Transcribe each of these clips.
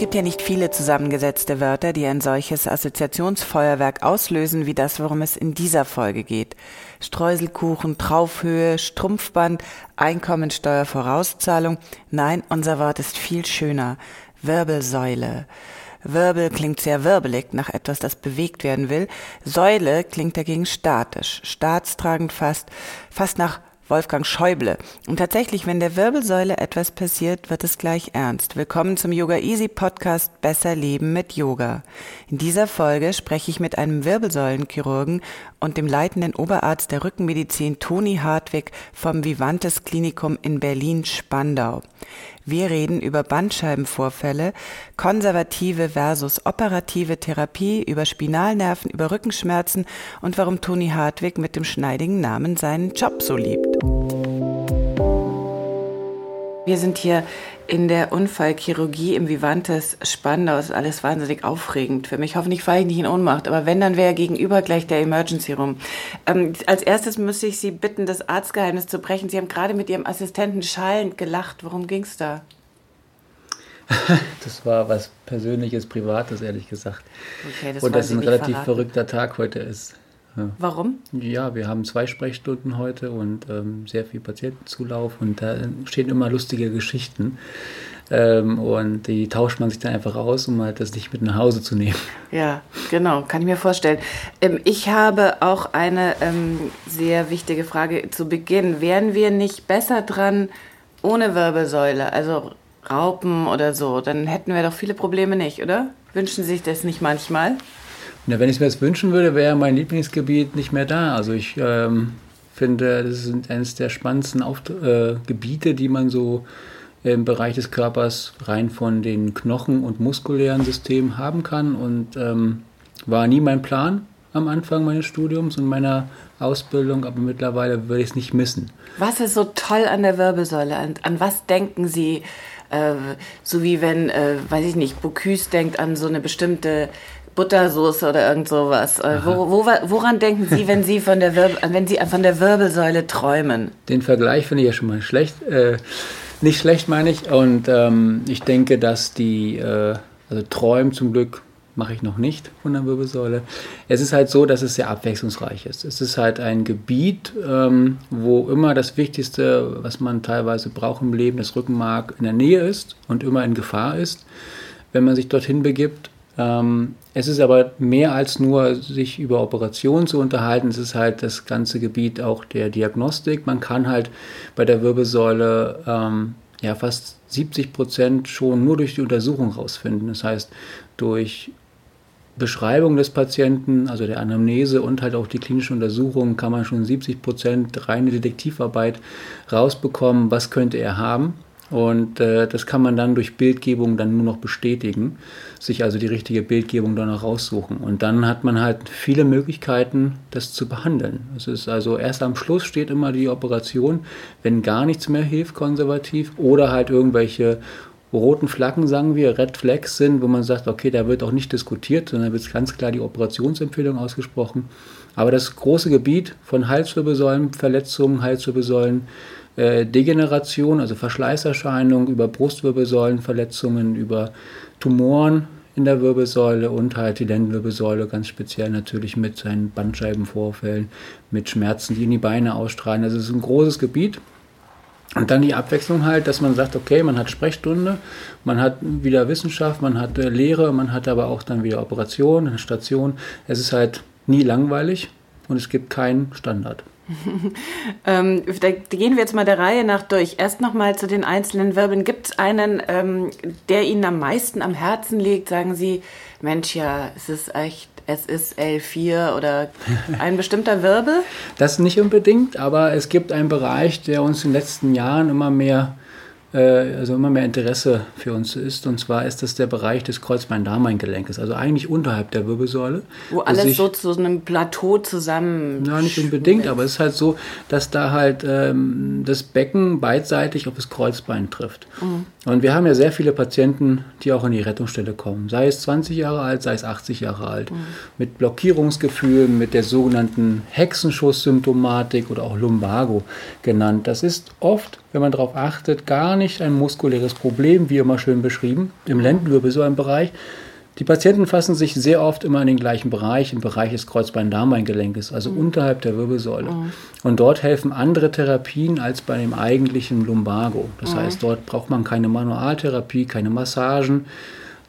Gibt ja nicht viele zusammengesetzte Wörter, die ein solches Assoziationsfeuerwerk auslösen, wie das, worum es in dieser Folge geht. Streuselkuchen, Traufhöhe, Strumpfband, Einkommensteuervorauszahlung. Nein, unser Wort ist viel schöner. Wirbelsäule. Wirbel klingt sehr wirbelig nach etwas, das bewegt werden will. Säule klingt dagegen statisch, staatstragend fast, fast nach Wolfgang Schäuble. Und tatsächlich, wenn der Wirbelsäule etwas passiert, wird es gleich ernst. Willkommen zum Yoga Easy Podcast Besser Leben mit Yoga. In dieser Folge spreche ich mit einem Wirbelsäulenchirurgen und dem leitenden Oberarzt der Rückenmedizin Toni Hartwig vom Vivantes Klinikum in Berlin-Spandau. Wir reden über Bandscheibenvorfälle, konservative versus operative Therapie, über Spinalnerven, über Rückenschmerzen und warum Toni Hartwig mit dem schneidigen Namen seinen Job so liebt. Wir sind hier in der Unfallchirurgie im Vivantes Spandau. Das ist alles wahnsinnig aufregend für mich. Hoffentlich falle ich nicht in Ohnmacht. Aber wenn, dann wäre gegenüber gleich der Emergency Room. Ähm, als erstes müsste ich Sie bitten, das Arztgeheimnis zu brechen. Sie haben gerade mit Ihrem Assistenten schallend gelacht. Worum ging es da? Das war was Persönliches, Privates, ehrlich gesagt. Okay, das Und dass ein relativ verraten. verrückter Tag heute ist. Ja. Warum? Ja, wir haben zwei Sprechstunden heute und ähm, sehr viel Patientenzulauf und da stehen immer lustige Geschichten. Ähm, und die tauscht man sich dann einfach aus, um halt das nicht mit nach Hause zu nehmen. Ja, genau, kann ich mir vorstellen. Ähm, ich habe auch eine ähm, sehr wichtige Frage zu Beginn. Wären wir nicht besser dran ohne Wirbelsäule, also Raupen oder so? Dann hätten wir doch viele Probleme nicht, oder? Wünschen Sie sich das nicht manchmal? Na, wenn ich es mir jetzt wünschen würde, wäre mein Lieblingsgebiet nicht mehr da. Also ich ähm, finde, das ist eines der spannendsten Auft äh, Gebiete, die man so im Bereich des Körpers rein von den Knochen- und muskulären Systemen haben kann. Und ähm, war nie mein Plan am Anfang meines Studiums und meiner Ausbildung, aber mittlerweile würde ich es nicht missen. Was ist so toll an der Wirbelsäule? An, an was denken Sie? Äh, so wie wenn, äh, weiß ich nicht, Bocuse denkt an so eine bestimmte Buttersoße oder irgend sowas. Äh, wo, wo, woran denken Sie, wenn Sie von der Wirbel, wenn Sie von der Wirbelsäule träumen? Den Vergleich finde ich ja schon mal schlecht. Äh, nicht schlecht meine ich. Und ähm, ich denke, dass die, äh, also Träumen zum Glück mache ich noch nicht von der Wirbelsäule. Es ist halt so, dass es sehr abwechslungsreich ist. Es ist halt ein Gebiet, ähm, wo immer das Wichtigste, was man teilweise braucht im Leben, das Rückenmark in der Nähe ist und immer in Gefahr ist, wenn man sich dorthin begibt. Ähm, es ist aber mehr als nur sich über Operationen zu unterhalten. Es ist halt das ganze Gebiet auch der Diagnostik. Man kann halt bei der Wirbelsäule ähm, ja fast 70 Prozent schon nur durch die Untersuchung rausfinden. Das heißt, durch Beschreibung des Patienten, also der Anamnese und halt auch die klinische Untersuchung, kann man schon 70 Prozent reine Detektivarbeit rausbekommen, was könnte er haben. Und äh, das kann man dann durch Bildgebung dann nur noch bestätigen, sich also die richtige Bildgebung dann auch raussuchen. Und dann hat man halt viele Möglichkeiten, das zu behandeln. Es ist also erst am Schluss steht immer die Operation, wenn gar nichts mehr hilft, konservativ, oder halt irgendwelche roten Flaggen, sagen wir, Red Flags sind, wo man sagt, okay, da wird auch nicht diskutiert, sondern wird ganz klar die Operationsempfehlung ausgesprochen. Aber das große Gebiet von Halswirbelsäulenverletzungen, Halswirbelsäulen, Degeneration, also Verschleißerscheinungen, über Brustwirbelsäulenverletzungen, über Tumoren in der Wirbelsäule und halt die Lendenwirbelsäule ganz speziell natürlich mit seinen Bandscheibenvorfällen, mit Schmerzen, die in die Beine ausstrahlen. Also es ist ein großes Gebiet. Und dann die Abwechslung halt, dass man sagt, okay, man hat Sprechstunde, man hat wieder Wissenschaft, man hat äh, Lehre, man hat aber auch dann wieder Operation, eine Station. Es ist halt nie langweilig und es gibt keinen Standard. ähm, da gehen wir jetzt mal der Reihe nach durch. Erst nochmal zu den einzelnen Wirbeln. Gibt es einen, ähm, der Ihnen am meisten am Herzen liegt? Sagen Sie, Mensch, ja, es ist echt, es ist L4 oder ein bestimmter Wirbel? Das nicht unbedingt, aber es gibt einen Bereich, der uns in den letzten Jahren immer mehr also immer mehr Interesse für uns ist. Und zwar ist das der Bereich des Kreuzbein-Darm-Gelenkes, also eigentlich unterhalb der Wirbelsäule. Wo alles sich, so zu einem Plateau zusammen. Ja, nicht unbedingt, aber es ist halt so, dass da halt ähm, das Becken beidseitig auf das Kreuzbein trifft. Mhm. Und wir haben ja sehr viele Patienten, die auch in die Rettungsstelle kommen, sei es 20 Jahre alt, sei es 80 Jahre alt, mhm. mit Blockierungsgefühlen, mit der sogenannten Hexenschuss-Symptomatik oder auch Lumbago genannt. Das ist oft, wenn man darauf achtet, gar nicht ein muskuläres Problem, wie immer schön beschrieben, im Lendenwirbelsäulenbereich. Die Patienten fassen sich sehr oft immer in den gleichen Bereich, im Bereich des Kreuzbein-Darm-Gelenkes, also mhm. unterhalb der Wirbelsäule. Mhm. Und dort helfen andere Therapien als bei dem eigentlichen Lumbago. Das mhm. heißt, dort braucht man keine Manualtherapie, keine Massagen,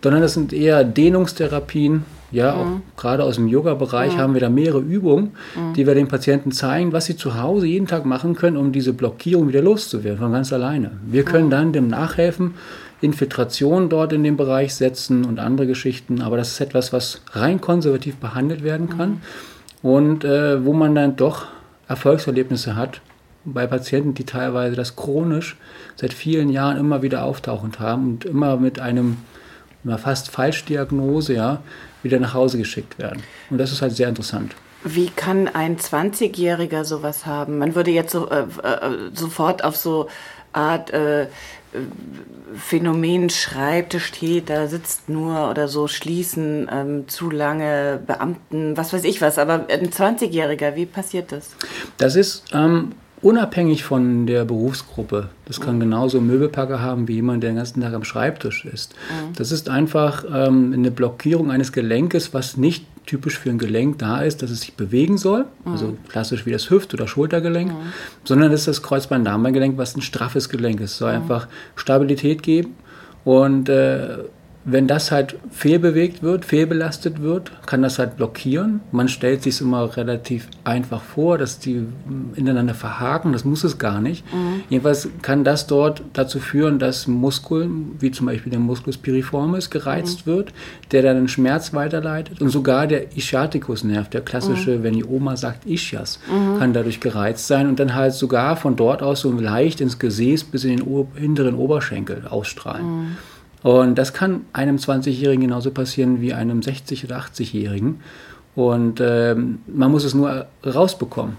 sondern das sind eher Dehnungstherapien. Ja, auch mhm. gerade aus dem Yoga-Bereich mhm. haben wir da mehrere Übungen, mhm. die wir den Patienten zeigen, was sie zu Hause jeden Tag machen können, um diese Blockierung wieder loszuwerden, von ganz alleine. Wir können dann dem nachhelfen, Infiltration dort in dem Bereich setzen und andere Geschichten, aber das ist etwas, was rein konservativ behandelt werden kann und äh, wo man dann doch Erfolgserlebnisse hat bei Patienten, die teilweise das chronisch seit vielen Jahren immer wieder auftauchend haben und immer mit einem einer fast Falschdiagnose ja, wieder nach Hause geschickt werden. Und das ist halt sehr interessant. Wie kann ein 20-Jähriger sowas haben? Man würde jetzt so, äh, äh, sofort auf so Art äh, Phänomen Schreibtisch steht, da sitzt nur oder so, schließen ähm, zu lange Beamten, was weiß ich was. Aber ein 20-Jähriger, wie passiert das? Das ist ähm, unabhängig von der Berufsgruppe. Das kann mhm. genauso Möbelpacker haben wie jemand, der den ganzen Tag am Schreibtisch ist. Mhm. Das ist einfach ähm, eine Blockierung eines Gelenkes, was nicht typisch für ein Gelenk da ist, dass es sich bewegen soll, mhm. also klassisch wie das Hüft- oder Schultergelenk, mhm. sondern das ist das Kreuzbein-Darmbein-Gelenk, was ein straffes Gelenk ist. Es soll mhm. einfach Stabilität geben und äh, wenn das halt fehlbewegt wird, fehlbelastet wird, kann das halt blockieren. Man stellt sich immer relativ einfach vor, dass die ineinander verhaken. Das muss es gar nicht. Mhm. Jedenfalls kann das dort dazu führen, dass Muskeln, wie zum Beispiel der Musculus piriformis, gereizt mhm. wird, der dann den Schmerz weiterleitet. Und sogar der Ischiaticusnerv, der klassische, mhm. wenn die Oma sagt Ischias, mhm. kann dadurch gereizt sein und dann halt sogar von dort aus so leicht ins Gesäß bis in den hinteren Oberschenkel ausstrahlen. Und das kann einem 20-Jährigen genauso passieren wie einem 60- oder 80-Jährigen. Und ähm, man muss es nur rausbekommen.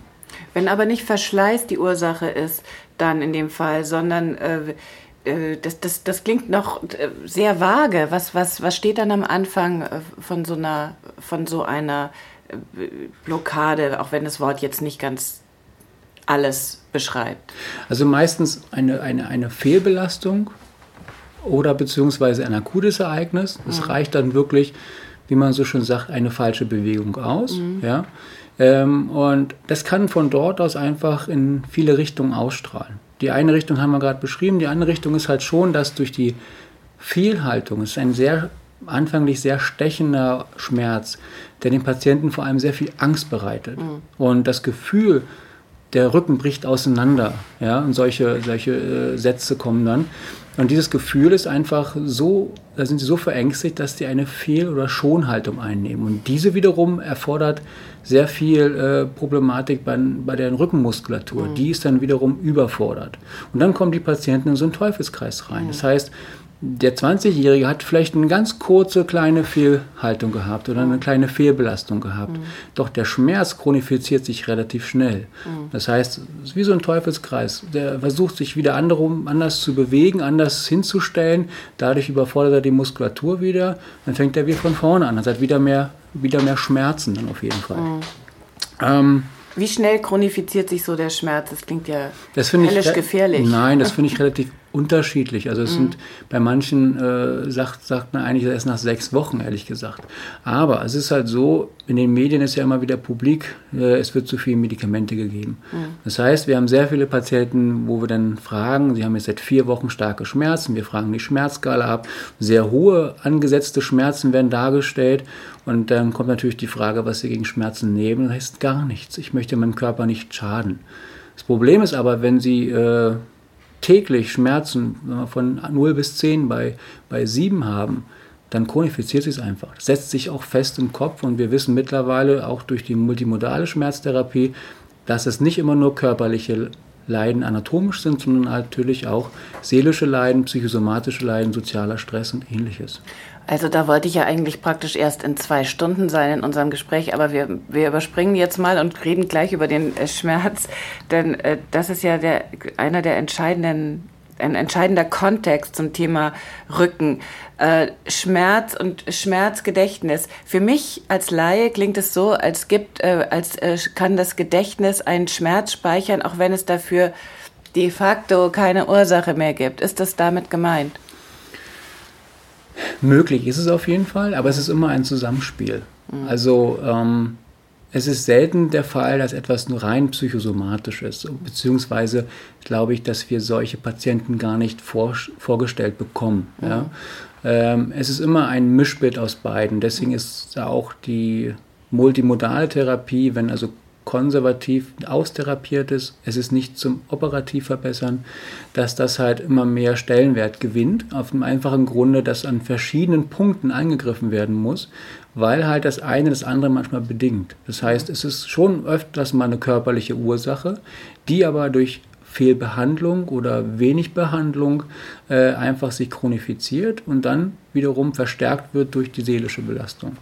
Wenn aber nicht Verschleiß die Ursache ist, dann in dem Fall, sondern äh, äh das, das, das klingt noch äh, sehr vage. Was, was, was steht dann am Anfang äh, von so einer, von so einer Blockade, auch wenn das Wort jetzt nicht ganz alles beschreibt? Also meistens eine, eine, eine Fehlbelastung oder beziehungsweise ein akutes Ereignis. Es mhm. reicht dann wirklich, wie man so schön sagt, eine falsche Bewegung aus. Mhm. Ja? Ähm, und das kann von dort aus einfach in viele Richtungen ausstrahlen. Die eine Richtung haben wir gerade beschrieben, die andere Richtung ist halt schon, dass durch die Fehlhaltung, es ist ein sehr anfänglich sehr stechender Schmerz, der dem Patienten vor allem sehr viel Angst bereitet. Mhm. Und das Gefühl, der Rücken bricht auseinander, ja, und solche, solche äh, Sätze kommen dann. Und dieses Gefühl ist einfach so, da sind sie so verängstigt, dass die eine Fehl- oder Schonhaltung einnehmen. Und diese wiederum erfordert sehr viel äh, Problematik bei, bei der Rückenmuskulatur. Mhm. Die ist dann wiederum überfordert. Und dann kommen die Patienten in so einen Teufelskreis rein. Mhm. Das heißt, der 20-Jährige hat vielleicht eine ganz kurze kleine Fehlhaltung gehabt oder eine kleine Fehlbelastung gehabt. Mhm. Doch der Schmerz chronifiziert sich relativ schnell. Mhm. Das heißt, es ist wie so ein Teufelskreis. Der versucht sich wieder anderum, anders zu bewegen, anders hinzustellen. Dadurch überfordert er die Muskulatur wieder. Dann fängt er wieder von vorne an. Er hat wieder mehr, wieder mehr Schmerzen dann auf jeden Fall. Mhm. Ähm, wie schnell chronifiziert sich so der Schmerz? Das klingt ja das höllisch gefährlich. Nein, das finde ich relativ unterschiedlich. Also es mhm. sind bei manchen äh, sagt, sagt man eigentlich erst nach sechs Wochen, ehrlich gesagt. Aber es ist halt so, in den Medien ist ja immer wieder publik, äh, es wird zu viele Medikamente gegeben. Mhm. Das heißt, wir haben sehr viele Patienten, wo wir dann fragen, sie haben jetzt seit vier Wochen starke Schmerzen, wir fragen die Schmerzskala ab, sehr hohe angesetzte Schmerzen werden dargestellt und dann kommt natürlich die Frage, was sie gegen Schmerzen nehmen. Das heißt gar nichts. Ich möchte meinem Körper nicht schaden. Das Problem ist aber, wenn Sie äh, täglich Schmerzen von 0 bis 10 bei, bei 7 haben, dann chronifiziert sich es einfach. Das setzt sich auch fest im Kopf und wir wissen mittlerweile auch durch die multimodale Schmerztherapie, dass es nicht immer nur körperliche Leiden anatomisch sind, sondern natürlich auch seelische Leiden, psychosomatische Leiden, sozialer Stress und ähnliches. Also da wollte ich ja eigentlich praktisch erst in zwei Stunden sein in unserem Gespräch, aber wir, wir überspringen jetzt mal und reden gleich über den äh, Schmerz, denn äh, das ist ja der, einer der entscheidenden ein entscheidender Kontext zum Thema Rücken. Äh, Schmerz und Schmerzgedächtnis. Für mich als Laie klingt es so, als gibt, äh, als äh, kann das Gedächtnis einen Schmerz speichern, auch wenn es dafür de facto keine Ursache mehr gibt. Ist das damit gemeint? Möglich ist es auf jeden Fall, aber es ist immer ein Zusammenspiel. Also ähm, es ist selten der Fall, dass etwas nur rein psychosomatisch ist, beziehungsweise glaube ich, dass wir solche Patienten gar nicht vor, vorgestellt bekommen. Mhm. Ja. Ähm, es ist immer ein Mischbild aus beiden. Deswegen ist auch die multimodale Therapie, wenn also konservativ austherapiert ist, es ist nicht zum operativ verbessern, dass das halt immer mehr Stellenwert gewinnt, auf dem einfachen Grunde, dass an verschiedenen Punkten eingegriffen werden muss, weil halt das eine das andere manchmal bedingt. Das heißt, es ist schon öfters mal eine körperliche Ursache, die aber durch Fehlbehandlung oder wenig Behandlung äh, einfach sich chronifiziert und dann wiederum verstärkt wird durch die seelische Belastung.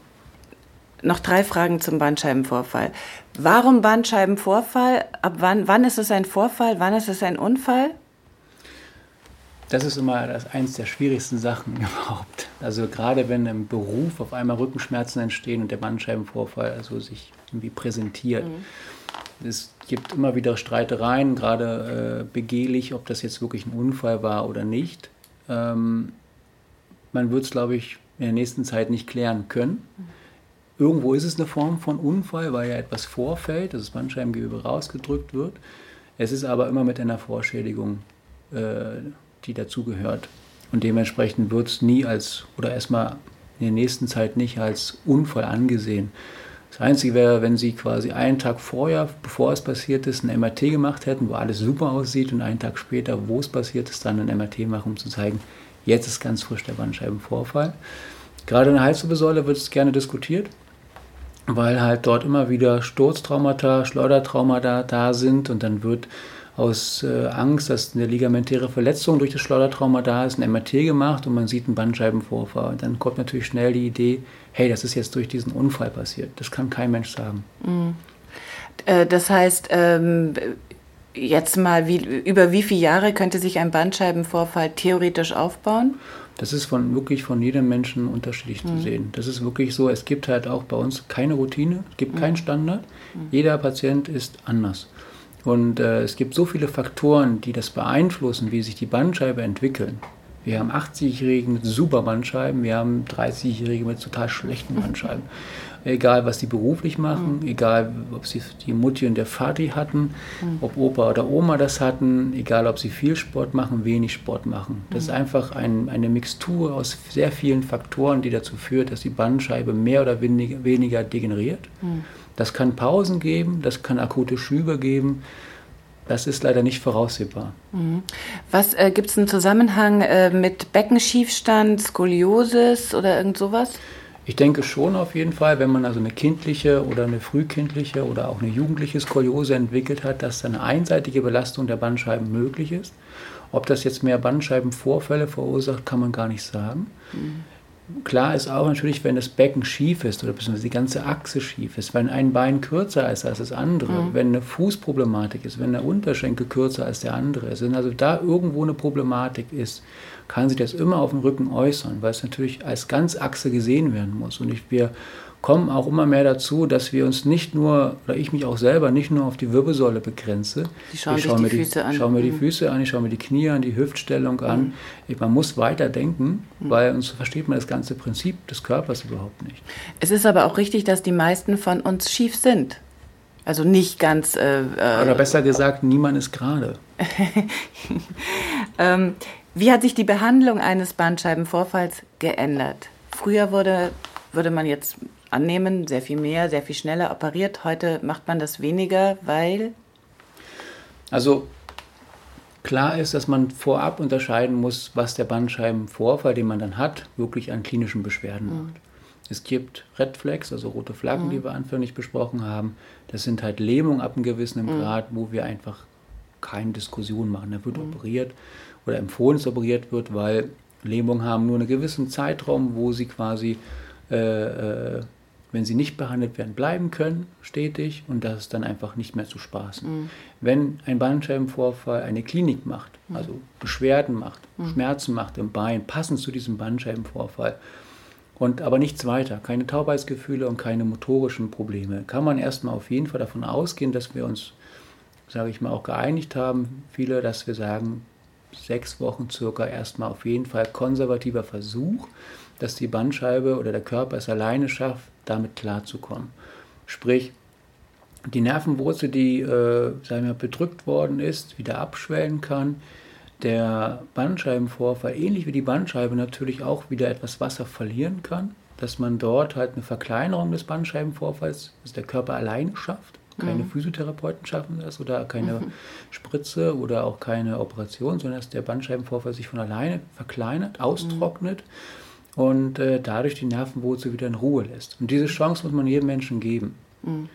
Noch drei Fragen zum Bandscheibenvorfall. Warum Bandscheibenvorfall? Ab wann, wann ist es ein Vorfall? Wann ist es ein Unfall? Das ist immer das, eins der schwierigsten Sachen überhaupt. Also gerade wenn im Beruf auf einmal Rückenschmerzen entstehen und der Bandscheibenvorfall also sich irgendwie präsentiert. Mhm. Es gibt immer wieder Streitereien, gerade äh, begehlich, ob das jetzt wirklich ein Unfall war oder nicht. Ähm, man wird es, glaube ich, in der nächsten Zeit nicht klären können. Mhm. Irgendwo ist es eine Form von Unfall, weil ja etwas vorfällt, dass das Bandscheibengewebe rausgedrückt wird. Es ist aber immer mit einer Vorschädigung, äh, die dazugehört. Und dementsprechend wird es nie als, oder erstmal in der nächsten Zeit nicht als Unfall angesehen. Das Einzige wäre, wenn Sie quasi einen Tag vorher, bevor es passiert ist, ein MRT gemacht hätten, wo alles super aussieht und einen Tag später, wo es passiert ist, dann ein MRT machen, um zu zeigen, jetzt ist ganz frisch der Bandscheibenvorfall. Gerade in der Halswirbelsäule wird es gerne diskutiert weil halt dort immer wieder Sturztraumata, Schleudertraumata da sind und dann wird aus äh, Angst, dass eine ligamentäre Verletzung durch das Schleudertrauma da ist, ein MRT gemacht und man sieht einen Bandscheibenvorfall. Und dann kommt natürlich schnell die Idee, hey, das ist jetzt durch diesen Unfall passiert. Das kann kein Mensch sagen. Mhm. Äh, das heißt, ähm, jetzt mal, wie, über wie viele Jahre könnte sich ein Bandscheibenvorfall theoretisch aufbauen? Das ist von, wirklich von jedem Menschen unterschiedlich mhm. zu sehen. Das ist wirklich so, es gibt halt auch bei uns keine Routine, es gibt mhm. keinen Standard. Mhm. Jeder Patient ist anders. Und äh, es gibt so viele Faktoren, die das beeinflussen, wie sich die Bandscheibe entwickeln. Wir haben 80-Jährige mit super Bandscheiben, wir haben 30-Jährige mit total schlechten Bandscheiben egal was sie beruflich machen, mhm. egal ob sie die Mutti und der Vati hatten, mhm. ob Opa oder Oma das hatten, egal ob sie viel Sport machen, wenig Sport machen. Das ist mhm. einfach ein, eine Mixtur aus sehr vielen Faktoren, die dazu führt, dass die Bandscheibe mehr oder weniger, weniger degeneriert. Mhm. Das kann Pausen geben, das kann akute Schübe geben. Das ist leider nicht voraussehbar. Mhm. Was äh, gibt es einen Zusammenhang äh, mit Beckenschiefstand, Skoliosis oder irgend sowas? Ich denke schon auf jeden Fall, wenn man also eine kindliche oder eine frühkindliche oder auch eine jugendliche Skoliose entwickelt hat, dass eine einseitige Belastung der Bandscheiben möglich ist. Ob das jetzt mehr Bandscheibenvorfälle verursacht, kann man gar nicht sagen. Mhm. Klar ist auch natürlich, wenn das Becken schief ist oder beziehungsweise die ganze Achse schief ist, wenn ein Bein kürzer ist als das andere, mhm. wenn eine Fußproblematik ist, wenn der Unterschenkel kürzer als der andere ist, wenn also da irgendwo eine Problematik ist, kann sich das immer auf dem Rücken äußern, weil es natürlich als Ganzachse gesehen werden muss. Und ich, wir kommen auch immer mehr dazu, dass wir uns nicht nur, oder ich mich auch selber, nicht nur auf die Wirbelsäule begrenze. Ich schaue mir die Füße an. Ich schaue mir die mhm. Füße an, ich schaue mir die Knie an, die Hüftstellung an. Mhm. Ich, man muss weiter denken, mhm. weil sonst versteht man das ganze Prinzip des Körpers überhaupt nicht. Es ist aber auch richtig, dass die meisten von uns schief sind. Also nicht ganz. Äh, äh Oder besser gesagt, niemand ist gerade. ähm, wie hat sich die Behandlung eines Bandscheibenvorfalls geändert? Früher wurde, würde man jetzt annehmen, sehr viel mehr, sehr viel schneller operiert. Heute macht man das weniger, weil? Also Klar ist, dass man vorab unterscheiden muss, was der Bandscheibenvorfall, den man dann hat, wirklich an klinischen Beschwerden mhm. macht. Es gibt Red Flags, also rote Flaggen, mhm. die wir anfänglich besprochen haben. Das sind halt Lähmungen ab einem gewissen mhm. Grad, wo wir einfach keine Diskussion machen. Da wird mhm. operiert oder empfohlen, dass operiert wird, weil Lähmungen haben nur einen gewissen Zeitraum, wo sie quasi, äh, äh, wenn sie nicht behandelt werden, bleiben können, stetig und das ist dann einfach nicht mehr zu spaßen. Mhm. Wenn ein Bandscheibenvorfall eine Klinik macht, mhm. also Beschwerden macht, mhm. Schmerzen macht im Bein, passend zu diesem Bandscheibenvorfall, und aber nichts weiter, keine Taubheitsgefühle und keine motorischen Probleme, kann man erstmal auf jeden Fall davon ausgehen, dass wir uns, sage ich mal, auch geeinigt haben, viele, dass wir sagen, sechs Wochen circa erstmal auf jeden Fall konservativer Versuch, dass die Bandscheibe oder der Körper es alleine schafft, damit klarzukommen. Sprich, die Nervenwurzel, die äh, sagen wir, bedrückt worden ist, wieder abschwellen kann, der Bandscheibenvorfall, ähnlich wie die Bandscheibe, natürlich auch wieder etwas Wasser verlieren kann, dass man dort halt eine Verkleinerung des Bandscheibenvorfalls, dass der Körper alleine schafft. Keine mhm. Physiotherapeuten schaffen das oder keine mhm. Spritze oder auch keine Operation, sondern dass der Bandscheibenvorfall sich von alleine verkleinert, austrocknet mhm. und äh, dadurch die Nervenwurzel wieder in Ruhe lässt. Und diese Chance muss man jedem Menschen geben. Mhm.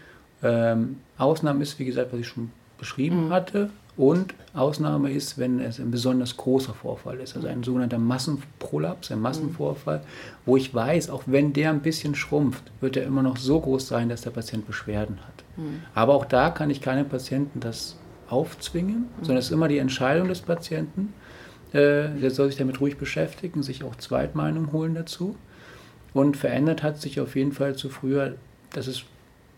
Ähm, Ausnahme ist, wie gesagt, was ich schon beschrieben mhm. hatte, und Ausnahme ist, wenn es ein besonders großer Vorfall ist, also ein sogenannter Massenprolaps, ein Massenvorfall, wo ich weiß, auch wenn der ein bisschen schrumpft, wird er immer noch so groß sein, dass der Patient Beschwerden hat. Mhm. Aber auch da kann ich keinem Patienten das aufzwingen, mhm. sondern es ist immer die Entscheidung des Patienten. Äh, der soll sich damit ruhig beschäftigen, sich auch Zweitmeinung holen dazu. Und verändert hat sich auf jeden Fall zu früher, dass es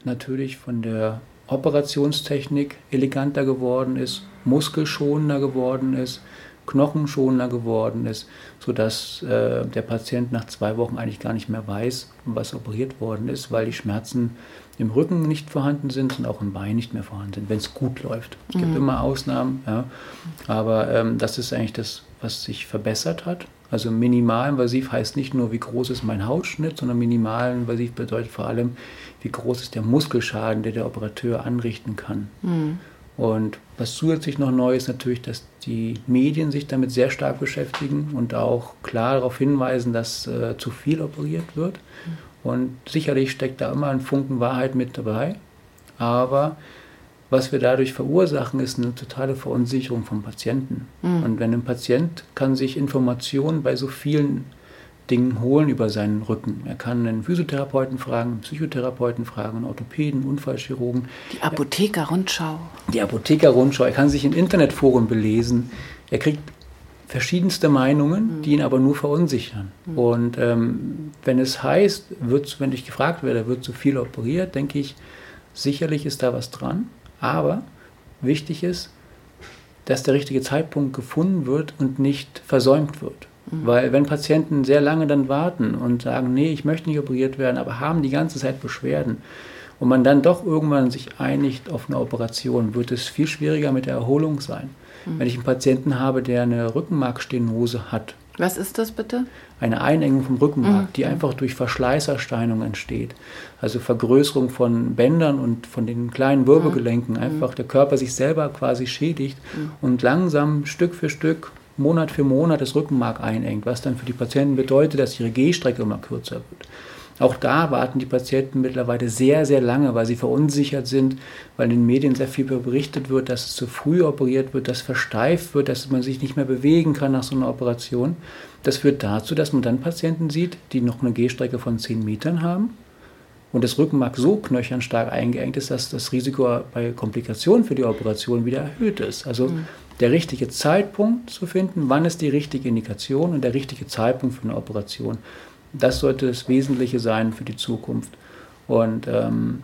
natürlich von der Operationstechnik eleganter geworden ist, muskelschonender geworden ist, knochenschonender geworden ist, sodass äh, der Patient nach zwei Wochen eigentlich gar nicht mehr weiß, was operiert worden ist, weil die Schmerzen im Rücken nicht vorhanden sind und auch im Bein nicht mehr vorhanden sind, wenn es gut läuft. Es mhm. gibt immer Ausnahmen, ja, aber ähm, das ist eigentlich das, was sich verbessert hat. Also minimalinvasiv heißt nicht nur, wie groß ist mein Hautschnitt, sondern minimalinvasiv bedeutet vor allem, wie groß ist der Muskelschaden, der der Operateur anrichten kann. Mhm. Und was zusätzlich noch neu ist natürlich, dass die Medien sich damit sehr stark beschäftigen und auch klar darauf hinweisen, dass äh, zu viel operiert wird. Mhm. Und sicherlich steckt da immer ein Funken Wahrheit mit dabei. Aber was wir dadurch verursachen, ist eine totale Verunsicherung vom Patienten. Mhm. Und wenn ein Patient kann sich Informationen bei so vielen Dingen holen über seinen Rücken. Er kann einen Physiotherapeuten fragen, einen Psychotherapeuten fragen, einen Orthopäden, Unfallchirurgen. Die Apotheker-Rundschau. Die Apotheker-Rundschau. Er kann sich in Internetforen belesen. Er kriegt verschiedenste Meinungen, mhm. die ihn aber nur verunsichern. Mhm. Und ähm, wenn es heißt, wird, wenn ich gefragt werde, wird zu viel operiert, denke ich, sicherlich ist da was dran. Aber wichtig ist, dass der richtige Zeitpunkt gefunden wird und nicht versäumt wird. Mhm. Weil wenn Patienten sehr lange dann warten und sagen, nee, ich möchte nicht operiert werden, aber haben die ganze Zeit Beschwerden und man dann doch irgendwann sich einigt auf eine Operation, wird es viel schwieriger mit der Erholung sein. Mhm. Wenn ich einen Patienten habe, der eine Rückenmarkstenose hat. Was ist das bitte? Eine Einengung vom Rückenmark, mhm. die einfach durch Verschleißersteinung entsteht. Also Vergrößerung von Bändern und von den kleinen Wirbelgelenken. Mhm. Einfach der Körper sich selber quasi schädigt mhm. und langsam Stück für Stück Monat für Monat das Rückenmark einengt, was dann für die Patienten bedeutet, dass ihre Gehstrecke immer kürzer wird. Auch da warten die Patienten mittlerweile sehr, sehr lange, weil sie verunsichert sind, weil in den Medien sehr viel berichtet wird, dass es zu früh operiert wird, dass versteift wird, dass man sich nicht mehr bewegen kann nach so einer Operation. Das führt dazu, dass man dann Patienten sieht, die noch eine Gehstrecke von 10 Metern haben und das Rückenmark so knöchern stark eingeengt ist, dass das Risiko bei Komplikationen für die Operation wieder erhöht ist. Also mhm der richtige Zeitpunkt zu finden, wann ist die richtige Indikation und der richtige Zeitpunkt für eine Operation. Das sollte das Wesentliche sein für die Zukunft. Und ähm,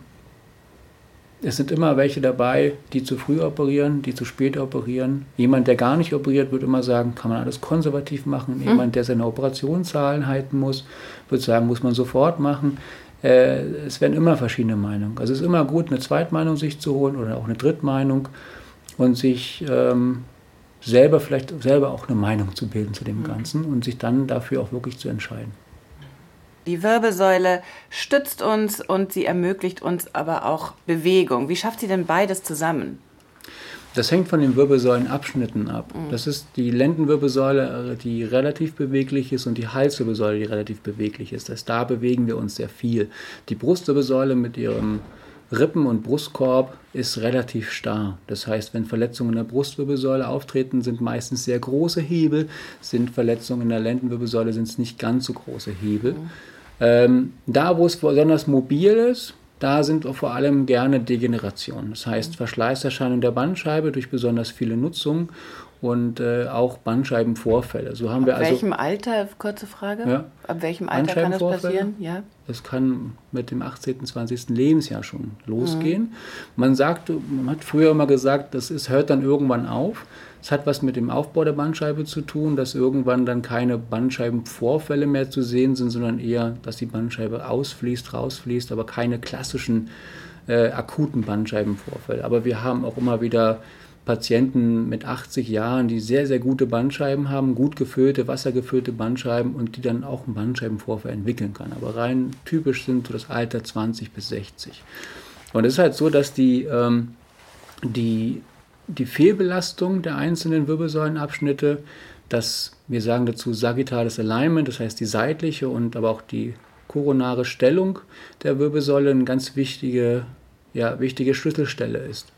es sind immer welche dabei, die zu früh operieren, die zu spät operieren. Jemand, der gar nicht operiert, wird immer sagen, kann man alles konservativ machen. Hm. Jemand, der seine Operationszahlen halten muss, wird sagen, muss man sofort machen. Äh, es werden immer verschiedene Meinungen. Also es ist immer gut, eine Zweitmeinung sich zu holen oder auch eine Drittmeinung und sich ähm, selber vielleicht selber auch eine Meinung zu bilden zu dem mhm. Ganzen und sich dann dafür auch wirklich zu entscheiden. Die Wirbelsäule stützt uns und sie ermöglicht uns aber auch Bewegung. Wie schafft sie denn beides zusammen? Das hängt von den Wirbelsäulenabschnitten ab. Mhm. Das ist die Lendenwirbelsäule, äh, die relativ beweglich ist, und die Halswirbelsäule, die relativ beweglich ist. Das heißt, da bewegen wir uns sehr viel. Die Brustwirbelsäule mit ihrem Rippen- und Brustkorb ist relativ starr. Das heißt, wenn Verletzungen in der Brustwirbelsäule auftreten, sind meistens sehr große Hebel. Sind Verletzungen in der Lendenwirbelsäule, sind es nicht ganz so große Hebel. Mhm. Ähm, da, wo es besonders mobil ist, da sind vor allem gerne Degenerationen. Das heißt Verschleißerscheinung der Bandscheibe durch besonders viele Nutzung und äh, auch Bandscheibenvorfälle. So haben Ab wir also, welchem Alter, kurze Frage, ja, ab welchem Alter kann das passieren? Ja. Das kann mit dem 18., 20. Lebensjahr schon losgehen. Mhm. Man sagt, man hat früher immer gesagt, das ist, hört dann irgendwann auf. Es hat was mit dem Aufbau der Bandscheibe zu tun, dass irgendwann dann keine Bandscheibenvorfälle mehr zu sehen sind, sondern eher, dass die Bandscheibe ausfließt, rausfließt, aber keine klassischen äh, akuten Bandscheibenvorfälle. Aber wir haben auch immer wieder Patienten mit 80 Jahren, die sehr, sehr gute Bandscheiben haben, gut gefüllte, wassergefüllte Bandscheiben und die dann auch einen Bandscheibenvorfall entwickeln kann. Aber rein typisch sind so das Alter 20 bis 60. Und es ist halt so, dass die, ähm, die die Fehlbelastung der einzelnen Wirbelsäulenabschnitte, das, wir sagen dazu sagittales Alignment, das heißt die seitliche und aber auch die koronare Stellung der Wirbelsäule eine ganz wichtige, ja, wichtige Schlüsselstelle ist.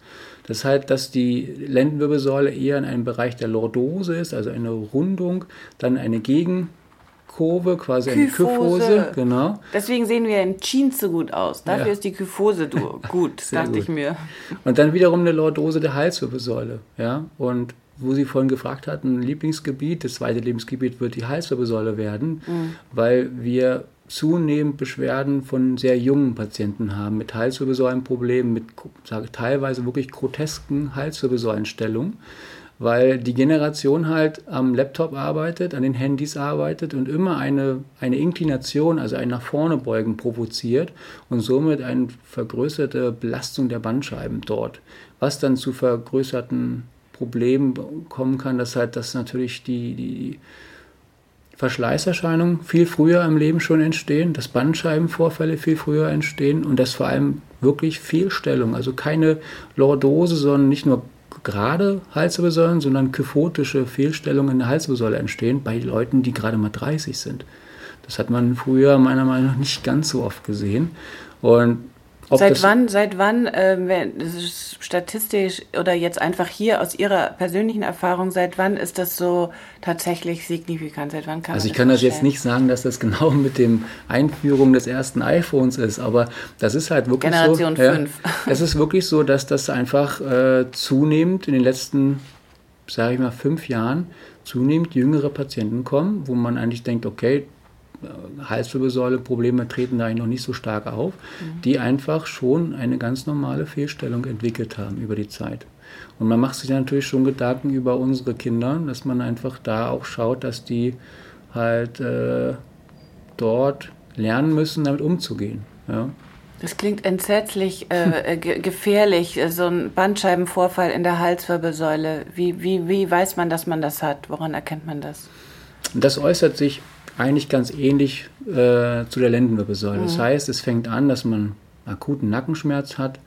Das heißt, dass die Lendenwirbelsäule eher in einem Bereich der Lordose ist, also eine Rundung, dann eine Gegen Kurve, quasi Kyphose. eine Kyphose, genau. Deswegen sehen wir in Jeans so gut aus. Dafür ja. ist die Kyphose gut, dachte gut. ich mir. Und dann wiederum eine Lordose der Halswirbelsäule, ja. Und wo Sie vorhin gefragt hatten, Lieblingsgebiet, das zweite Lebensgebiet wird die Halswirbelsäule werden, mhm. weil wir zunehmend Beschwerden von sehr jungen Patienten haben mit Halswirbelsäulenproblemen, mit sage, teilweise wirklich grotesken Halswirbelsäulenstellungen weil die Generation halt am Laptop arbeitet, an den Handys arbeitet und immer eine, eine Inklination, also ein nach vorne beugen provoziert und somit eine vergrößerte Belastung der Bandscheiben dort, was dann zu vergrößerten Problemen kommen kann, dass halt das natürlich die, die Verschleißerscheinungen viel früher im Leben schon entstehen, dass Bandscheibenvorfälle viel früher entstehen und dass vor allem wirklich Fehlstellung, also keine Lordose, sondern nicht nur gerade Halswirbelsäulen, sondern kyphotische Fehlstellungen in der Halswirbelsäule entstehen bei Leuten, die gerade mal 30 sind. Das hat man früher meiner Meinung nach nicht ganz so oft gesehen. Und seit wann, seit wann, äh, statistisch oder jetzt einfach hier aus Ihrer persönlichen Erfahrung, seit wann ist das so tatsächlich signifikant? Seit wann kann Also ich kann das jetzt nicht sagen, dass das genau mit dem Einführung des ersten iPhones ist, aber das ist halt wirklich Generation so. Generation 5. Ja, es ist wirklich so, dass das einfach äh, zunehmend in den letzten, sage ich mal, fünf Jahren zunehmend jüngere Patienten kommen, wo man eigentlich denkt, okay, Halswirbelsäule Probleme treten da eigentlich noch nicht so stark auf, mhm. die einfach schon eine ganz normale Fehlstellung entwickelt haben über die Zeit. Und man macht sich natürlich schon Gedanken über unsere Kinder, dass man einfach da auch schaut, dass die halt äh, dort lernen müssen, damit umzugehen. Ja. Das klingt entsetzlich äh, äh gefährlich, so ein Bandscheibenvorfall in der Halswirbelsäule. Wie, wie, wie weiß man, dass man das hat? Woran erkennt man das? Das äußert sich eigentlich ganz ähnlich äh, zu der Lendenwirbelsäule. Mhm. Das heißt, es fängt an, dass man akuten Nackenschmerz hat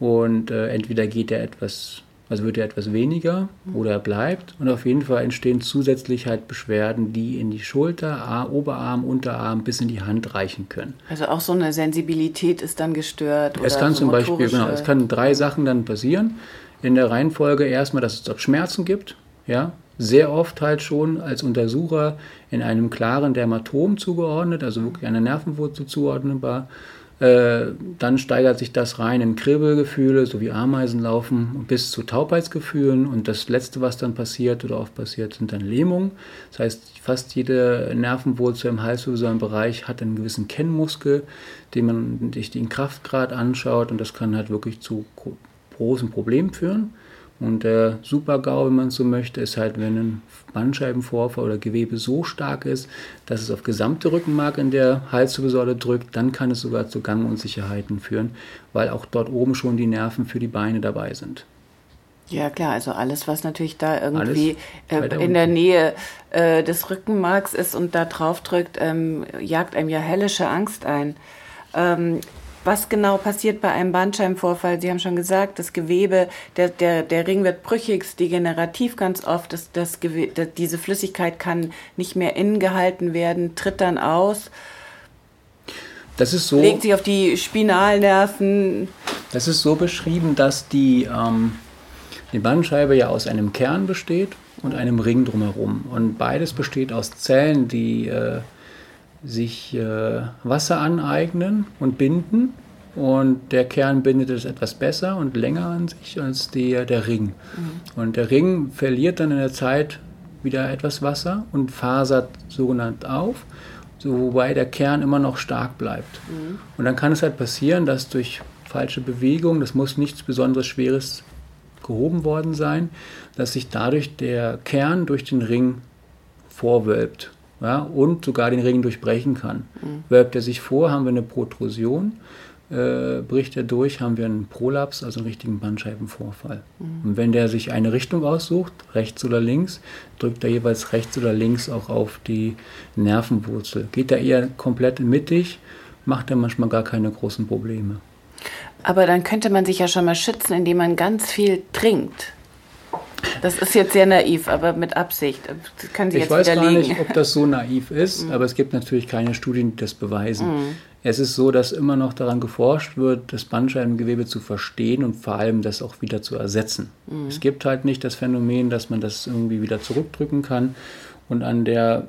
und äh, entweder geht er etwas, also wird er etwas weniger mhm. oder er bleibt und auf jeden Fall entstehen zusätzlich halt Beschwerden, die in die Schulter, Oberarm, Unterarm bis in die Hand reichen können. Also auch so eine Sensibilität ist dann gestört. Es kann so zum Beispiel, genau, es kann drei Sachen dann passieren. In der Reihenfolge erstmal, dass es dort Schmerzen gibt, ja, sehr oft halt schon als Untersucher in einem klaren Dermatom zugeordnet, also wirklich einer Nervenwurzel zuordnenbar. Äh, dann steigert sich das rein in Kribbelgefühle, so wie Ameisen laufen, bis zu Taubheitsgefühlen. Und das Letzte, was dann passiert oder oft passiert, sind dann Lähmungen. Das heißt, fast jede Nervenwurzel im Halswirbelsäulenbereich hat einen gewissen Kennmuskel, den man sich den Kraftgrad anschaut. Und das kann halt wirklich zu großen Problemen führen. Und der Super-GAU, wenn man so möchte, ist halt, wenn ein Bandscheibenvorfall oder Gewebe so stark ist, dass es auf gesamte Rückenmark in der Halswirbelsäule drückt, dann kann es sogar zu Gangunsicherheiten führen, weil auch dort oben schon die Nerven für die Beine dabei sind. Ja klar, also alles, was natürlich da irgendwie äh, in der Nähe äh, des Rückenmarks ist und da drauf drückt, ähm, jagt einem ja hellische Angst ein. Ähm, was genau passiert bei einem Bandscheibenvorfall? Sie haben schon gesagt, das Gewebe, der, der, der Ring wird brüchig, degenerativ ganz oft. Das, das Gewebe, diese Flüssigkeit kann nicht mehr innen gehalten werden, tritt dann aus. Das ist so. Legt sich auf die Spinalnerven. Das ist so beschrieben, dass die, ähm, die Bandscheibe ja aus einem Kern besteht und einem Ring drumherum. Und beides besteht aus Zellen, die äh, sich äh, Wasser aneignen und binden. Und der Kern bindet es etwas besser und länger an sich als der, der Ring. Mhm. Und der Ring verliert dann in der Zeit wieder etwas Wasser und fasert sogenannt auf, so, wobei der Kern immer noch stark bleibt. Mhm. Und dann kann es halt passieren, dass durch falsche Bewegung, das muss nichts besonders Schweres gehoben worden sein, dass sich dadurch der Kern durch den Ring vorwölbt ja, und sogar den Ring durchbrechen kann. Mhm. Wölbt er sich vor, haben wir eine Protrusion. Äh, bricht er durch, haben wir einen Prolaps, also einen richtigen Bandscheibenvorfall. Mhm. Und wenn der sich eine Richtung aussucht, rechts oder links, drückt er jeweils rechts oder links auch auf die Nervenwurzel. Geht er eher komplett mittig, macht er manchmal gar keine großen Probleme. Aber dann könnte man sich ja schon mal schützen, indem man ganz viel trinkt. Das ist jetzt sehr naiv, aber mit Absicht. Das können Sie ich jetzt weiß widerlegen. gar nicht, ob das so naiv ist, Mhm. aber es gibt natürlich keine Studien, die das beweisen. Es ist so, dass immer noch daran geforscht wird, das Bandscheibengewebe zu verstehen und vor allem das auch wieder zu ersetzen. Mhm. Es gibt halt nicht das Phänomen, dass man das irgendwie wieder zurückdrücken kann. Und an der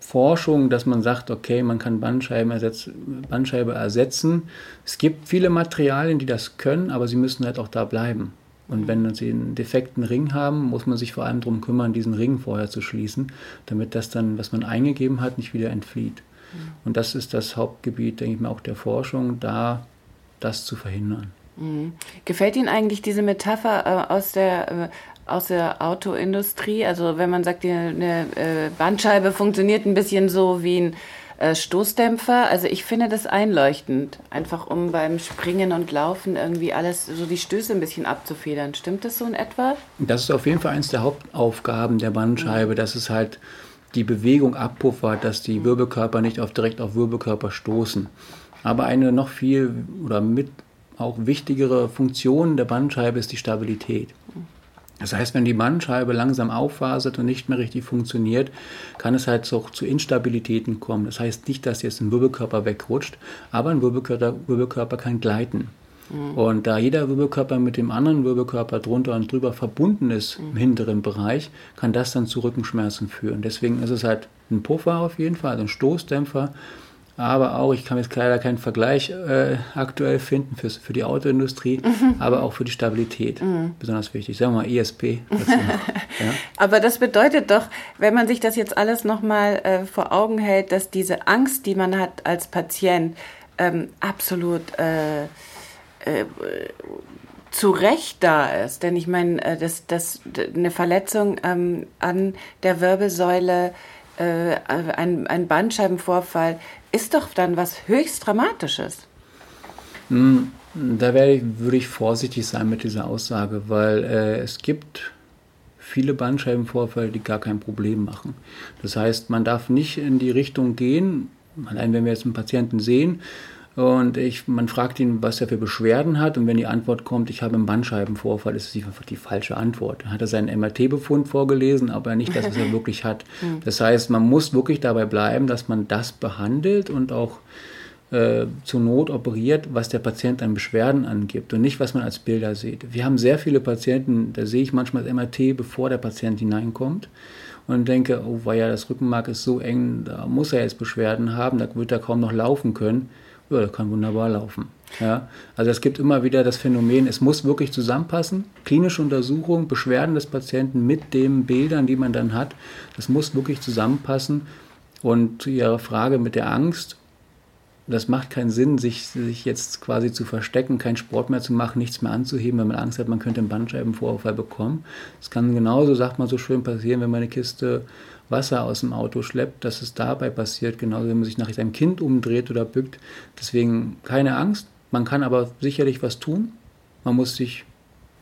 Forschung, dass man sagt, okay, man kann Bandscheiben ersetz, Bandscheibe ersetzen. Es gibt viele Materialien, die das können, aber sie müssen halt auch da bleiben. Und wenn sie einen defekten Ring haben, muss man sich vor allem darum kümmern, diesen Ring vorher zu schließen, damit das dann, was man eingegeben hat, nicht wieder entflieht. Und das ist das Hauptgebiet, denke ich mal, auch der Forschung, da das zu verhindern. Gefällt Ihnen eigentlich diese Metapher äh, aus der äh, aus der Autoindustrie? Also wenn man sagt, die, eine äh, Bandscheibe funktioniert ein bisschen so wie ein äh, Stoßdämpfer. Also ich finde das einleuchtend, einfach um beim Springen und Laufen irgendwie alles, so die Stöße ein bisschen abzufedern. Stimmt das so in etwa? Das ist auf jeden Fall eines der Hauptaufgaben der Bandscheibe, dass es halt die Bewegung abpuffert, dass die Wirbelkörper nicht auf, direkt auf Wirbelkörper stoßen. Aber eine noch viel oder mit auch wichtigere Funktion der Bandscheibe ist die Stabilität. Das heißt, wenn die Bandscheibe langsam auffasert und nicht mehr richtig funktioniert, kann es halt auch zu Instabilitäten kommen. Das heißt nicht, dass jetzt ein Wirbelkörper wegrutscht, aber ein Wirbelkörper, Wirbelkörper kann gleiten. Und da jeder Wirbelkörper mit dem anderen Wirbelkörper drunter und drüber verbunden ist im hinteren Bereich, kann das dann zu Rückenschmerzen führen. Deswegen ist es halt ein Puffer auf jeden Fall, also ein Stoßdämpfer. Aber auch, ich kann jetzt leider keinen Vergleich äh, aktuell finden für, für die Autoindustrie, aber auch für die Stabilität. Besonders wichtig. Sagen wir mal ESP. noch. ja. Aber das bedeutet doch, wenn man sich das jetzt alles nochmal äh, vor Augen hält, dass diese Angst, die man hat als Patient, ähm, absolut äh, äh, zu Recht da ist. Denn ich meine, äh, das, das, d- eine Verletzung ähm, an der Wirbelsäule, äh, ein, ein Bandscheibenvorfall, ist doch dann was höchst Dramatisches. Da wäre ich, würde ich vorsichtig sein mit dieser Aussage, weil äh, es gibt viele Bandscheibenvorfälle, die gar kein Problem machen. Das heißt, man darf nicht in die Richtung gehen, allein wenn wir jetzt einen Patienten sehen und ich, man fragt ihn, was er für Beschwerden hat und wenn die Antwort kommt, ich habe einen Bandscheibenvorfall, ist es einfach die falsche Antwort. Dann hat er seinen MRT-Befund vorgelesen, aber nicht das, was er wirklich hat. Das heißt, man muss wirklich dabei bleiben, dass man das behandelt und auch äh, zur Not operiert, was der Patient an Beschwerden angibt und nicht, was man als Bilder sieht. Wir haben sehr viele Patienten, da sehe ich manchmal das MRT, bevor der Patient hineinkommt und denke, oh, weil ja das Rückenmark ist so eng, da muss er jetzt Beschwerden haben, da wird er kaum noch laufen können. Ja, der kann wunderbar laufen. Ja, also es gibt immer wieder das Phänomen, es muss wirklich zusammenpassen. Klinische Untersuchung, Beschwerden des Patienten mit den Bildern, die man dann hat, das muss wirklich zusammenpassen. Und zu Ihrer Frage mit der Angst, das macht keinen Sinn, sich, sich jetzt quasi zu verstecken, keinen Sport mehr zu machen, nichts mehr anzuheben, wenn man Angst hat, man könnte einen Bandscheibenvorfall bekommen. Es kann genauso, sagt man so schön, passieren, wenn man eine Kiste Wasser aus dem Auto schleppt, dass es dabei passiert, genauso wenn man sich nach seinem Kind umdreht oder bückt. Deswegen keine Angst, man kann aber sicherlich was tun. Man muss sich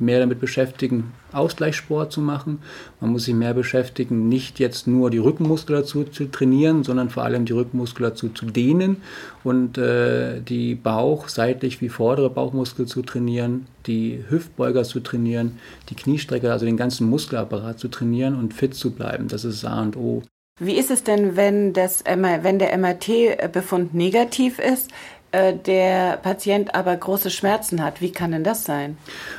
mehr damit beschäftigen, Ausgleichssport zu machen. Man muss sich mehr beschäftigen, nicht jetzt nur die Rückenmuskulatur zu trainieren, sondern vor allem die Rückenmuskulatur zu dehnen und äh, die Bauch, seitlich wie vordere Bauchmuskel zu trainieren, die Hüftbeuger zu trainieren, die Kniestrecker, also den ganzen Muskelapparat zu trainieren und fit zu bleiben. Das ist A und O. Wie ist es denn, wenn, das, wenn der MRT-Befund negativ ist? Äh, der Patient aber große Schmerzen hat. Wie kann denn das sein?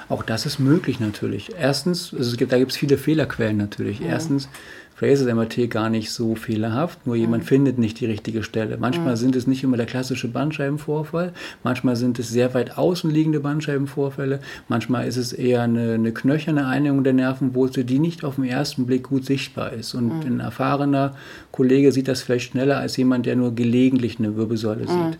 Auch das ist möglich natürlich. Erstens, also es gibt, da gibt es viele Fehlerquellen natürlich. Ja. Erstens, vielleicht ist das MRT gar nicht so fehlerhaft, nur jemand mhm. findet nicht die richtige Stelle. Manchmal mhm. sind es nicht immer der klassische Bandscheibenvorfall, manchmal sind es sehr weit außen liegende Bandscheibenvorfälle, manchmal ist es eher eine, eine knöcherne Einigung der Nervenwurzel, die nicht auf den ersten Blick gut sichtbar ist. Und mhm. ein erfahrener Kollege sieht das vielleicht schneller als jemand, der nur gelegentlich eine Wirbelsäule sieht.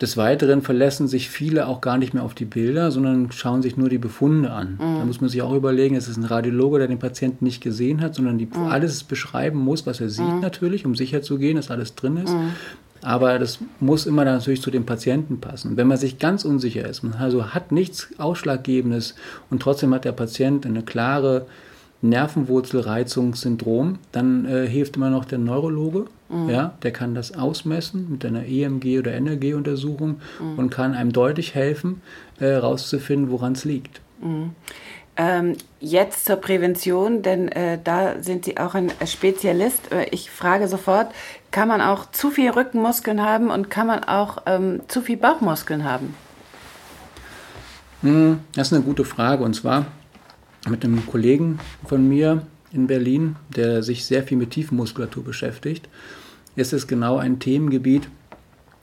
Des Weiteren verlassen sich viele auch gar nicht mehr auf die Bilder, sondern schauen sich nur die Befunde an. Mhm. Da muss man sich auch überlegen, es ist ein Radiologe, der den Patienten nicht gesehen hat, sondern die mhm. alles beschreiben muss, was er sieht mhm. natürlich, um sicher zu gehen, dass alles drin ist. Mhm. Aber das muss immer natürlich zu dem Patienten passen. Wenn man sich ganz unsicher ist, man also hat nichts Ausschlaggebendes und trotzdem hat der Patient eine klare Nervenwurzelreizungssyndrom, dann äh, hilft immer noch der Neurologe. Mhm. Ja, der kann das ausmessen mit einer EMG oder NRG-Untersuchung mhm. und kann einem deutlich helfen, herauszufinden, äh, woran es liegt. Mhm. Ähm, jetzt zur Prävention, denn äh, da sind Sie auch ein Spezialist. Äh, ich frage sofort, kann man auch zu viel Rückenmuskeln haben und kann man auch ähm, zu viel Bauchmuskeln haben? Hm, das ist eine gute Frage und zwar mit einem Kollegen von mir in Berlin, der sich sehr viel mit Tiefenmuskulatur beschäftigt, ist es genau ein Themengebiet,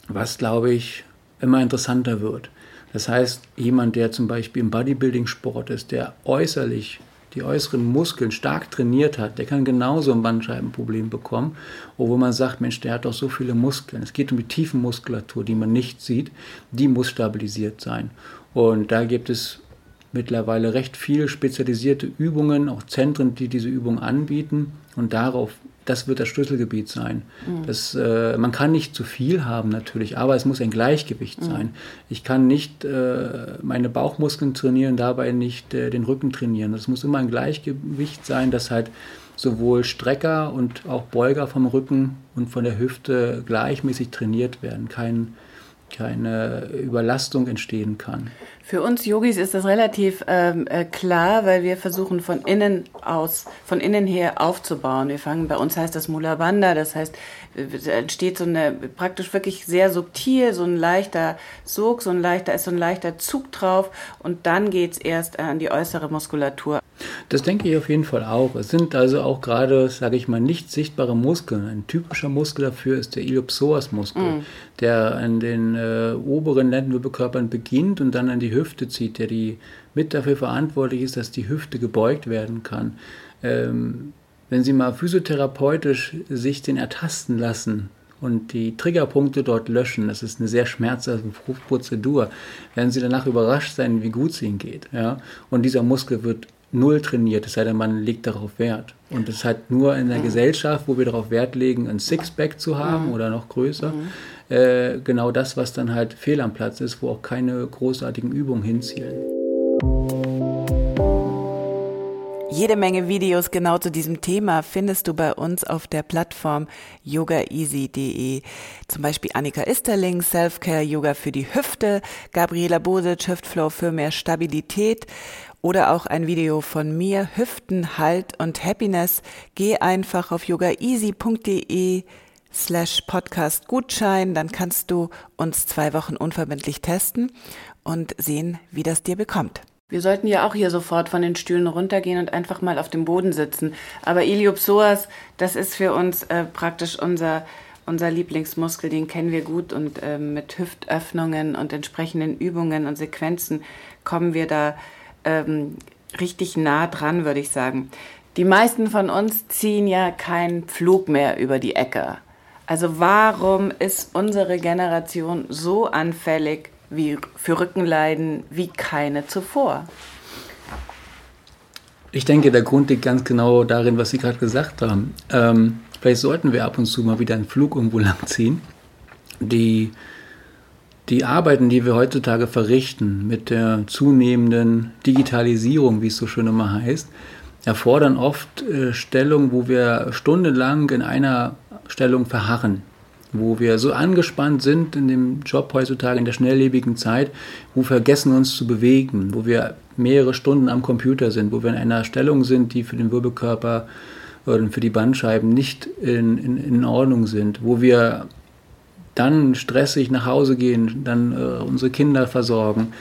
was, glaube ich, immer interessanter wird. Das heißt, jemand, der zum Beispiel im Bodybuilding-Sport ist, der äußerlich die äußeren Muskeln stark trainiert hat, der kann genauso ein Bandscheibenproblem bekommen, obwohl man sagt, Mensch, der hat doch so viele Muskeln. Es geht um die Tiefenmuskulatur, die man nicht sieht, die muss stabilisiert sein. Und da gibt es mittlerweile recht viele spezialisierte Übungen, auch Zentren, die diese Übung anbieten. Und darauf, das wird das Schlüsselgebiet sein. Mhm. Das, äh, man kann nicht zu viel haben natürlich, aber es muss ein Gleichgewicht mhm. sein. Ich kann nicht äh, meine Bauchmuskeln trainieren, dabei nicht äh, den Rücken trainieren. Es muss immer ein Gleichgewicht sein, dass halt sowohl Strecker und auch Beuger vom Rücken und von der Hüfte gleichmäßig trainiert werden. Kein, keine Überlastung entstehen kann. Für uns Yogis ist das relativ ähm, äh, klar, weil wir versuchen von innen aus, von innen her aufzubauen. Wir fangen, bei uns heißt das Mula Bandha, das heißt, es entsteht so eine, praktisch wirklich sehr subtil, so ein leichter Sog, so ein leichter, ist so ein leichter Zug drauf und dann geht's erst an die äußere Muskulatur. Das denke ich auf jeden Fall auch. Es sind also auch gerade, sage ich mal, nicht sichtbare Muskeln. Ein typischer Muskel dafür ist der Iliopsoas-Muskel, mm. der an den äh, oberen Lendenwirbelkörpern beginnt und dann an die Hüfte zieht, der die mit dafür verantwortlich ist, dass die Hüfte gebeugt werden kann. Ähm, wenn Sie mal physiotherapeutisch sich den ertasten lassen und die Triggerpunkte dort löschen, das ist eine sehr schmerzhafte Prozedur, werden Sie danach überrascht sein, wie gut es Ihnen geht. Ja? Und dieser Muskel wird null trainiert, es sei denn, man legt darauf Wert. Und es halt nur in der mhm. Gesellschaft, wo wir darauf Wert legen, ein Sixpack zu haben mhm. oder noch größer, mhm. Äh, genau das, was dann halt fehl am Platz ist, wo auch keine großartigen Übungen hinzielen. Jede Menge Videos genau zu diesem Thema findest du bei uns auf der Plattform yogaeasy.de. Zum Beispiel Annika Isterling, Selfcare Yoga für die Hüfte, Gabriela Bosic, Hüftflow für mehr Stabilität oder auch ein Video von mir, Hüften, Halt und Happiness. Geh einfach auf yogaeasy.de slash Podcast Gutschein, dann kannst du uns zwei Wochen unverbindlich testen und sehen, wie das dir bekommt. Wir sollten ja auch hier sofort von den Stühlen runtergehen und einfach mal auf dem Boden sitzen. Aber Iliopsoas, das ist für uns äh, praktisch unser, unser Lieblingsmuskel, den kennen wir gut und äh, mit Hüftöffnungen und entsprechenden Übungen und Sequenzen kommen wir da ähm, richtig nah dran, würde ich sagen. Die meisten von uns ziehen ja keinen Flug mehr über die Ecke. Also warum ist unsere Generation so anfällig wie für Rückenleiden wie keine zuvor? Ich denke, der Grund liegt ganz genau darin, was Sie gerade gesagt haben. Ähm, vielleicht sollten wir ab und zu mal wieder einen Flug irgendwo lang ziehen. Die die Arbeiten, die wir heutzutage verrichten, mit der zunehmenden Digitalisierung, wie es so schön immer heißt, erfordern oft äh, Stellungen, wo wir stundenlang in einer Stellung verharren, wo wir so angespannt sind in dem Job heutzutage, in der schnelllebigen Zeit, wo wir vergessen uns zu bewegen, wo wir mehrere Stunden am Computer sind, wo wir in einer Stellung sind, die für den Wirbelkörper oder für die Bandscheiben nicht in, in, in Ordnung sind, wo wir dann stressig nach Hause gehen, dann äh, unsere Kinder versorgen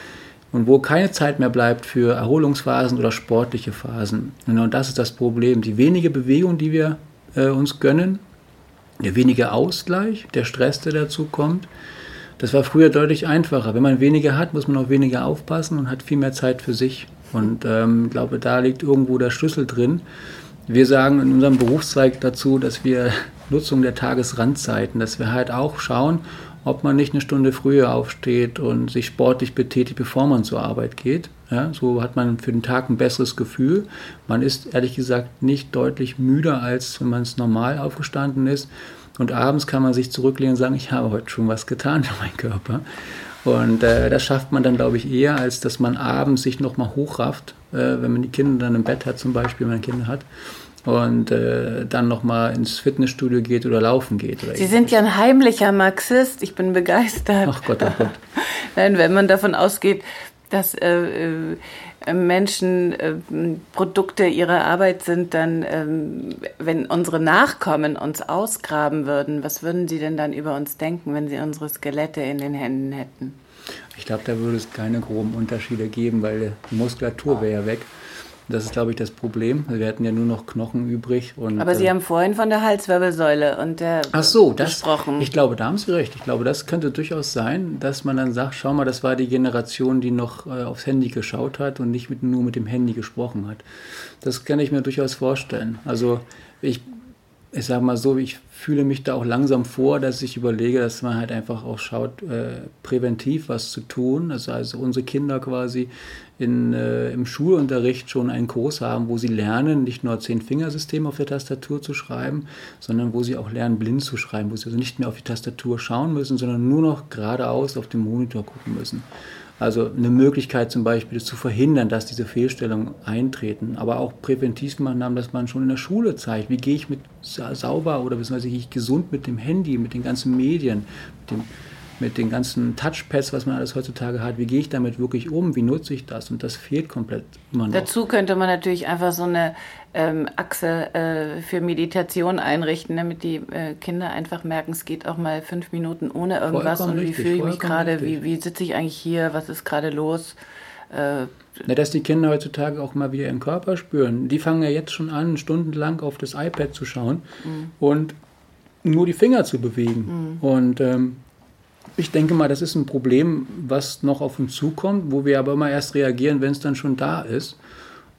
und wo keine Zeit mehr bleibt für Erholungsphasen oder sportliche Phasen. Und das ist das Problem. Die wenige Bewegung, die wir äh, uns gönnen, der wenige Ausgleich, der Stress, der dazu kommt, das war früher deutlich einfacher. Wenn man weniger hat, muss man auch weniger aufpassen und hat viel mehr Zeit für sich. Und ähm, glaube, da liegt irgendwo der Schlüssel drin. Wir sagen in unserem Berufszweig dazu, dass wir Nutzung der Tagesrandzeiten, dass wir halt auch schauen, ob man nicht eine Stunde früher aufsteht und sich sportlich betätigt, bevor man zur Arbeit geht. Ja, so hat man für den Tag ein besseres Gefühl. Man ist ehrlich gesagt nicht deutlich müder, als wenn man es normal aufgestanden ist. Und abends kann man sich zurücklehnen und sagen, ich habe heute schon was getan für meinen Körper. Und äh, das schafft man dann, glaube ich, eher, als dass man abends sich nochmal hochrafft, äh, wenn man die Kinder dann im Bett hat, zum Beispiel, wenn man Kinder hat und äh, dann nochmal ins Fitnessstudio geht oder laufen geht. Oder Sie sind ja ein heimlicher Marxist, ich bin begeistert. Ach Gott, ach Gott. Nein, wenn man davon ausgeht, dass äh, äh, Menschen äh, Produkte ihrer Arbeit sind, dann, ähm, wenn unsere Nachkommen uns ausgraben würden, was würden sie denn dann über uns denken, wenn sie unsere Skelette in den Händen hätten? Ich glaube, da würde es keine groben Unterschiede geben, weil die Muskulatur wäre ja weg. Das ist, glaube ich, das Problem. Wir hatten ja nur noch Knochen übrig. Und, Aber Sie äh, haben vorhin von der Halswirbelsäule und der Ach so, das, gesprochen. Ich glaube, da haben Sie recht. Ich glaube, das könnte durchaus sein, dass man dann sagt, schau mal, das war die Generation, die noch äh, aufs Handy geschaut hat und nicht mit, nur mit dem Handy gesprochen hat. Das kann ich mir durchaus vorstellen. Also ich ich sage mal so, ich fühle mich da auch langsam vor, dass ich überlege, dass man halt einfach auch schaut, äh, präventiv was zu tun. Also, also unsere Kinder quasi in, äh, im Schulunterricht schon einen Kurs haben, wo sie lernen, nicht nur Zehn-Fingersystem auf der Tastatur zu schreiben, sondern wo sie auch lernen, blind zu schreiben, wo sie also nicht mehr auf die Tastatur schauen müssen, sondern nur noch geradeaus auf den Monitor gucken müssen. Also eine Möglichkeit zum Beispiel zu verhindern, dass diese Fehlstellungen eintreten, aber auch Präventivmaßnahmen, dass man schon in der Schule zeigt, wie gehe ich mit sauber oder beziehungsweise gehe ich gesund mit dem Handy, mit den ganzen Medien, mit dem mit den ganzen Touchpads, was man alles heutzutage hat, wie gehe ich damit wirklich um, wie nutze ich das? Und das fehlt komplett immer noch. Dazu könnte man natürlich einfach so eine ähm, Achse äh, für Meditation einrichten, damit die äh, Kinder einfach merken, es geht auch mal fünf Minuten ohne irgendwas vollkommen und wie fühle ich mich gerade, wie, wie sitze ich eigentlich hier, was ist gerade los? Äh, Na, dass die Kinder heutzutage auch mal wieder ihren Körper spüren. Die fangen ja jetzt schon an, stundenlang auf das iPad zu schauen mhm. und nur die Finger zu bewegen. Mhm. Und ähm, ich denke mal, das ist ein Problem, was noch auf uns zukommt, wo wir aber immer erst reagieren, wenn es dann schon da ist.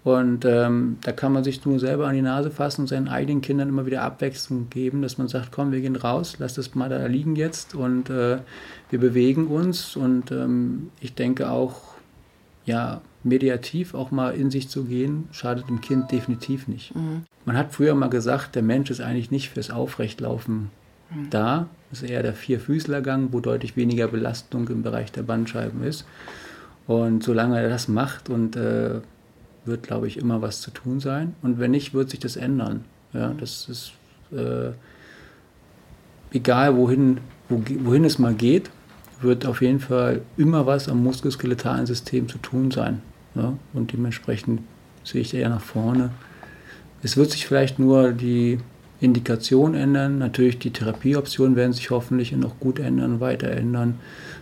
Und ähm, da kann man sich nur selber an die Nase fassen und seinen eigenen Kindern immer wieder Abwechslung geben, dass man sagt, komm, wir gehen raus, lass das mal da liegen jetzt und äh, wir bewegen uns. Und ähm, ich denke auch, ja, mediativ auch mal in sich zu gehen, schadet dem Kind definitiv nicht. Mhm. Man hat früher mal gesagt, der Mensch ist eigentlich nicht fürs Aufrechtlaufen mhm. da, ist eher der Vierfüßlergang, wo deutlich weniger Belastung im Bereich der Bandscheiben ist. Und solange er das macht und äh, wird, glaube ich, immer was zu tun sein. Und wenn nicht, wird sich das ändern. Ja, das ist äh, egal, wohin, wo, wohin es mal geht, wird auf jeden Fall immer was am muskuloskeletalen System zu tun sein. Ja? Und dementsprechend sehe ich eher nach vorne. Es wird sich vielleicht nur die Indikation ändern. Natürlich die Therapieoptionen werden sich hoffentlich noch gut ändern, weiter ändern.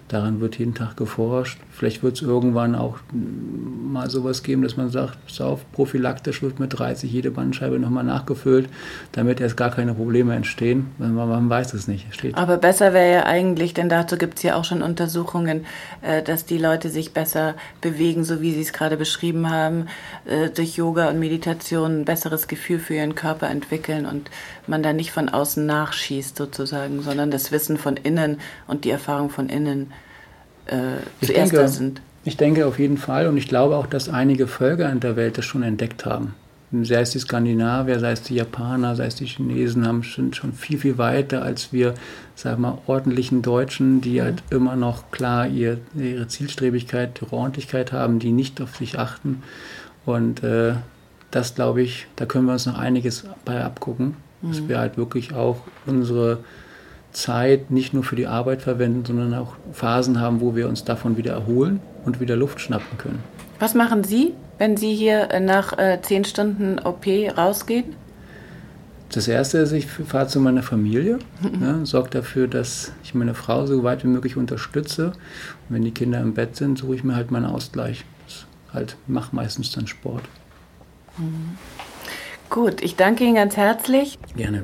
Daran wird jeden Tag geforscht. Vielleicht wird es irgendwann auch mal sowas geben, dass man sagt, pass auf, prophylaktisch wird mit 30 jede Bandscheibe nochmal nachgefüllt, damit erst gar keine Probleme entstehen. Man, man weiß es nicht. Steht. Aber besser wäre ja eigentlich, denn dazu gibt es ja auch schon Untersuchungen, äh, dass die Leute sich besser bewegen, so wie Sie es gerade beschrieben haben, äh, durch Yoga und Meditation ein besseres Gefühl für ihren Körper entwickeln und man da nicht von außen nachschießt sozusagen, sondern das Wissen von innen und die Erfahrung von innen äh, zuerst denke, sind. Ich denke auf jeden Fall und ich glaube auch, dass einige Völker in der Welt das schon entdeckt haben. sei es die Skandinavier, sei es die Japaner, sei es die Chinesen, haben schon, schon viel, viel weiter als wir, sag mal, ordentlichen Deutschen, die mhm. halt immer noch klar ihr, ihre Zielstrebigkeit, ihre Ordentlichkeit haben, die nicht auf sich achten. Und äh, das, glaube ich, da können wir uns noch einiges bei abgucken. Dass wir halt wirklich auch unsere Zeit nicht nur für die Arbeit verwenden, sondern auch Phasen haben, wo wir uns davon wieder erholen und wieder Luft schnappen können. Was machen Sie, wenn Sie hier äh, nach äh, zehn Stunden OP rausgehen? Das erste ist, ich fahre zu meiner Familie, mhm. ja, sorge dafür, dass ich meine Frau so weit wie möglich unterstütze. Und wenn die Kinder im Bett sind, suche ich mir halt meinen Ausgleich. Das halt mache meistens dann Sport. Mhm. Gut, ich danke Ihnen ganz herzlich. Gerne.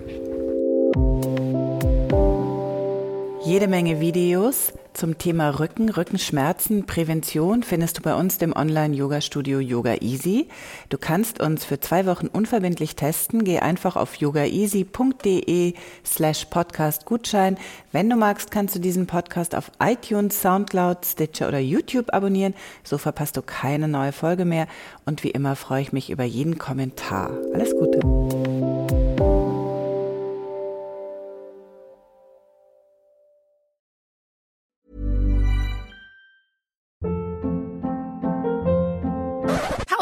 Jede Menge Videos zum Thema Rücken, Rückenschmerzen, Prävention findest du bei uns dem Online-Yoga-Studio Yoga Easy. Du kannst uns für zwei Wochen unverbindlich testen. Geh einfach auf yogaeasy.de slash Podcast Gutschein. Wenn du magst, kannst du diesen Podcast auf iTunes, Soundcloud, Stitcher oder YouTube abonnieren. So verpasst du keine neue Folge mehr. Und wie immer freue ich mich über jeden Kommentar. Alles Gute.